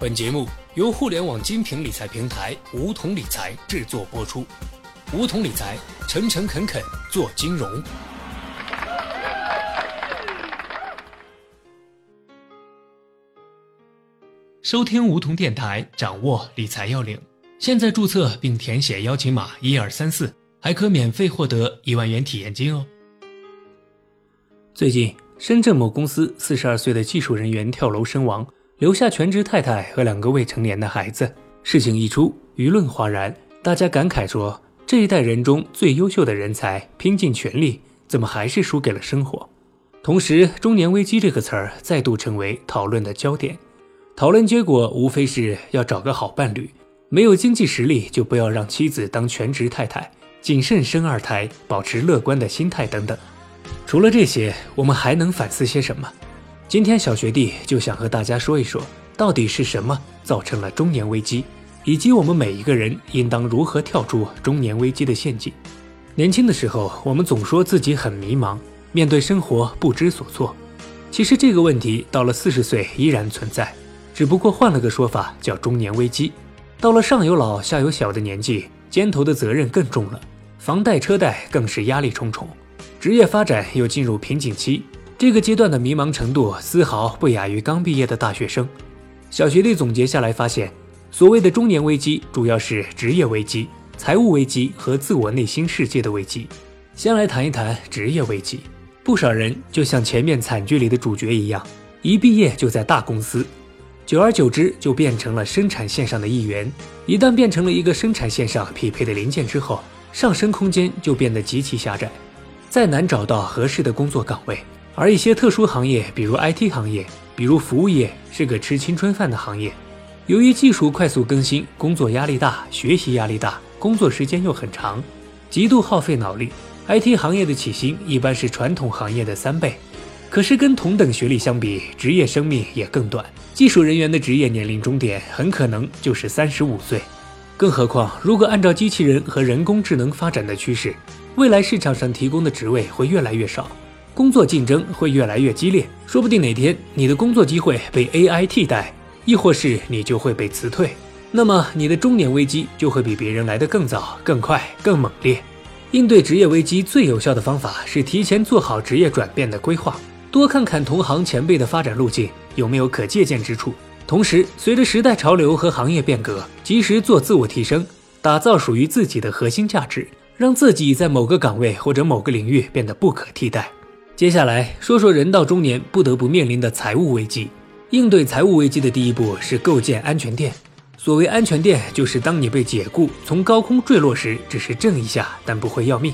本节目由互联网精品理财平台梧桐理财制作播出。梧桐理财，诚诚恳恳做金融。收听梧桐电台，掌握理财要领。现在注册并填写邀请码一二三四，还可免费获得一万元体验金哦。最近，深圳某公司四十二岁的技术人员跳楼身亡。留下全职太太和两个未成年的孩子。事情一出，舆论哗然，大家感慨说：“这一代人中最优秀的人才，拼尽全力，怎么还是输给了生活？”同时，“中年危机”这个词儿再度成为讨论的焦点。讨论结果无非是要找个好伴侣，没有经济实力就不要让妻子当全职太太，谨慎生二胎，保持乐观的心态等等。除了这些，我们还能反思些什么？今天小学弟就想和大家说一说，到底是什么造成了中年危机，以及我们每一个人应当如何跳出中年危机的陷阱。年轻的时候，我们总说自己很迷茫，面对生活不知所措。其实这个问题到了四十岁依然存在，只不过换了个说法，叫中年危机。到了上有老下有小的年纪，肩头的责任更重了，房贷车贷更是压力重重，职业发展又进入瓶颈期。这个阶段的迷茫程度丝毫不亚于刚毕业的大学生。小学弟总结下来发现，所谓的中年危机，主要是职业危机、财务危机和自我内心世界的危机。先来谈一谈职业危机。不少人就像前面惨剧里的主角一样，一毕业就在大公司，久而久之就变成了生产线上的一员。一旦变成了一个生产线上匹配的零件之后，上升空间就变得极其狭窄，再难找到合适的工作岗位。而一些特殊行业，比如 IT 行业，比如服务业，是个吃青春饭的行业。由于技术快速更新，工作压力大，学习压力大，工作时间又很长，极度耗费脑力。IT 行业的起薪一般是传统行业的三倍。可是跟同等学历相比，职业生命也更短。技术人员的职业年龄终点很可能就是三十五岁。更何况，如果按照机器人和人工智能发展的趋势，未来市场上提供的职位会越来越少。工作竞争会越来越激烈，说不定哪天你的工作机会被 AI 替代，亦或是你就会被辞退。那么你的中年危机就会比别人来得更早、更快、更猛烈。应对职业危机最有效的方法是提前做好职业转变的规划，多看看同行前辈的发展路径有没有可借鉴之处。同时，随着时代潮流和行业变革，及时做自我提升，打造属于自己的核心价值，让自己在某个岗位或者某个领域变得不可替代。接下来说说人到中年不得不面临的财务危机。应对财务危机的第一步是构建安全垫。所谓安全垫，就是当你被解雇从高空坠落时，只是震一下，但不会要命，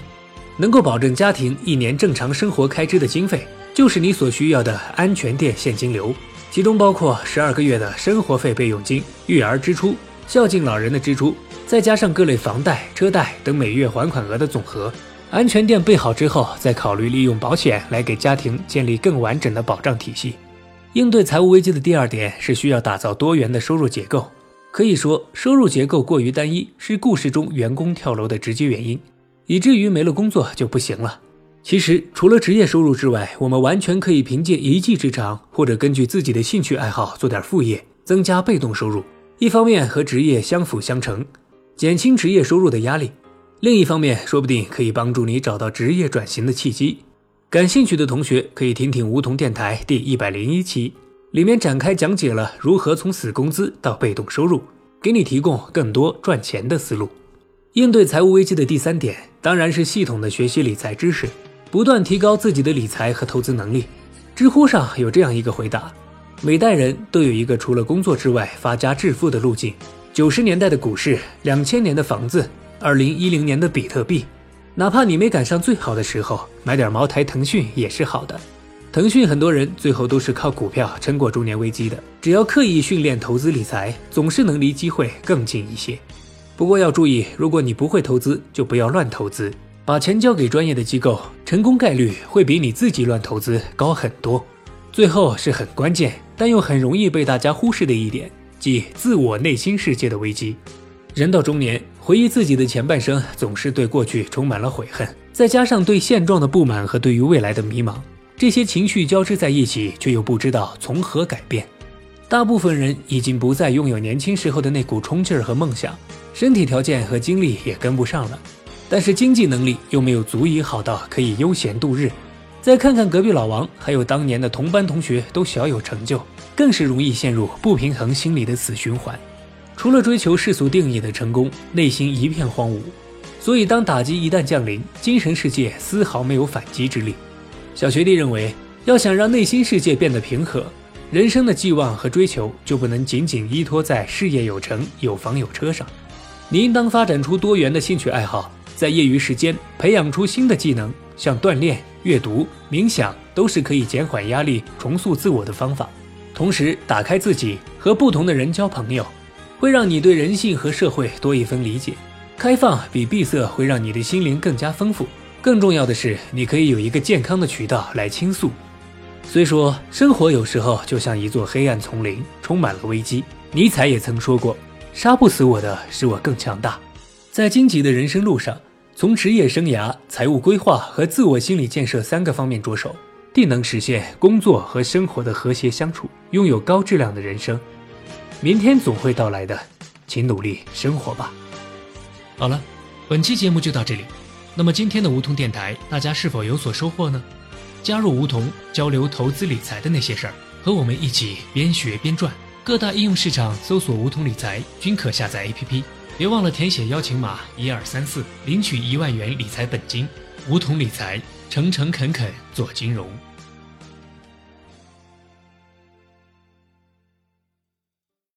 能够保证家庭一年正常生活开支的经费，就是你所需要的安全垫现金流。其中包括十二个月的生活费备用金、育儿支出、孝敬老人的支出，再加上各类房贷、车贷等每月还款额的总和。安全垫备好之后，再考虑利用保险来给家庭建立更完整的保障体系。应对财务危机的第二点是需要打造多元的收入结构。可以说，收入结构过于单一是故事中员工跳楼的直接原因，以至于没了工作就不行了。其实，除了职业收入之外，我们完全可以凭借一技之长，或者根据自己的兴趣爱好做点副业，增加被动收入。一方面和职业相辅相成，减轻职业收入的压力。另一方面，说不定可以帮助你找到职业转型的契机。感兴趣的同学可以听听梧桐电台第一百零一期，里面展开讲解了如何从死工资到被动收入，给你提供更多赚钱的思路。应对财务危机的第三点，当然是系统的学习理财知识，不断提高自己的理财和投资能力。知乎上有这样一个回答：每代人都有一个除了工作之外发家致富的路径。九十年代的股市，两千年的房子。二零一零年的比特币，哪怕你没赶上最好的时候，买点茅台、腾讯也是好的。腾讯很多人最后都是靠股票撑过中年危机的。只要刻意训练投资理财，总是能离机会更近一些。不过要注意，如果你不会投资，就不要乱投资，把钱交给专业的机构，成功概率会比你自己乱投资高很多。最后是很关键，但又很容易被大家忽视的一点，即自我内心世界的危机。人到中年，回忆自己的前半生，总是对过去充满了悔恨，再加上对现状的不满和对于未来的迷茫，这些情绪交织在一起，却又不知道从何改变。大部分人已经不再拥有年轻时候的那股冲劲儿和梦想，身体条件和精力也跟不上了，但是经济能力又没有足以好到可以悠闲度日。再看看隔壁老王，还有当年的同班同学都小有成就，更是容易陷入不平衡心理的死循环。除了追求世俗定义的成功，内心一片荒芜。所以，当打击一旦降临，精神世界丝毫没有反击之力。小学弟认为，要想让内心世界变得平和，人生的寄望和追求就不能仅仅依托在事业有成、有房有车上。你应当发展出多元的兴趣爱好，在业余时间培养出新的技能，像锻炼、阅读、冥想，都是可以减缓压力、重塑自我的方法。同时，打开自己，和不同的人交朋友，会让你对人性和社会多一分理解。开放比闭塞会让你的心灵更加丰富。更重要的是，你可以有一个健康的渠道来倾诉。虽说生活有时候就像一座黑暗丛林，充满了危机。尼采也曾说过：“杀不死我的，使我更强大。”在荆棘的人生路上，从职业生涯、财务规划和自我心理建设三个方面着手，定能实现工作和生活的和谐相处，拥有高质量的人生。明天总会到来的，请努力生活吧。好了，本期节目就到这里。那么今天的梧桐电台，大家是否有所收获呢？加入梧桐，交流投资理财的那些事儿，和我们一起边学边赚。各大应用市场搜索“梧桐理财”均可下载 APP。别忘了填写邀请码一二三四，领取一万元理财本金。梧桐理财，诚诚恳恳做金融。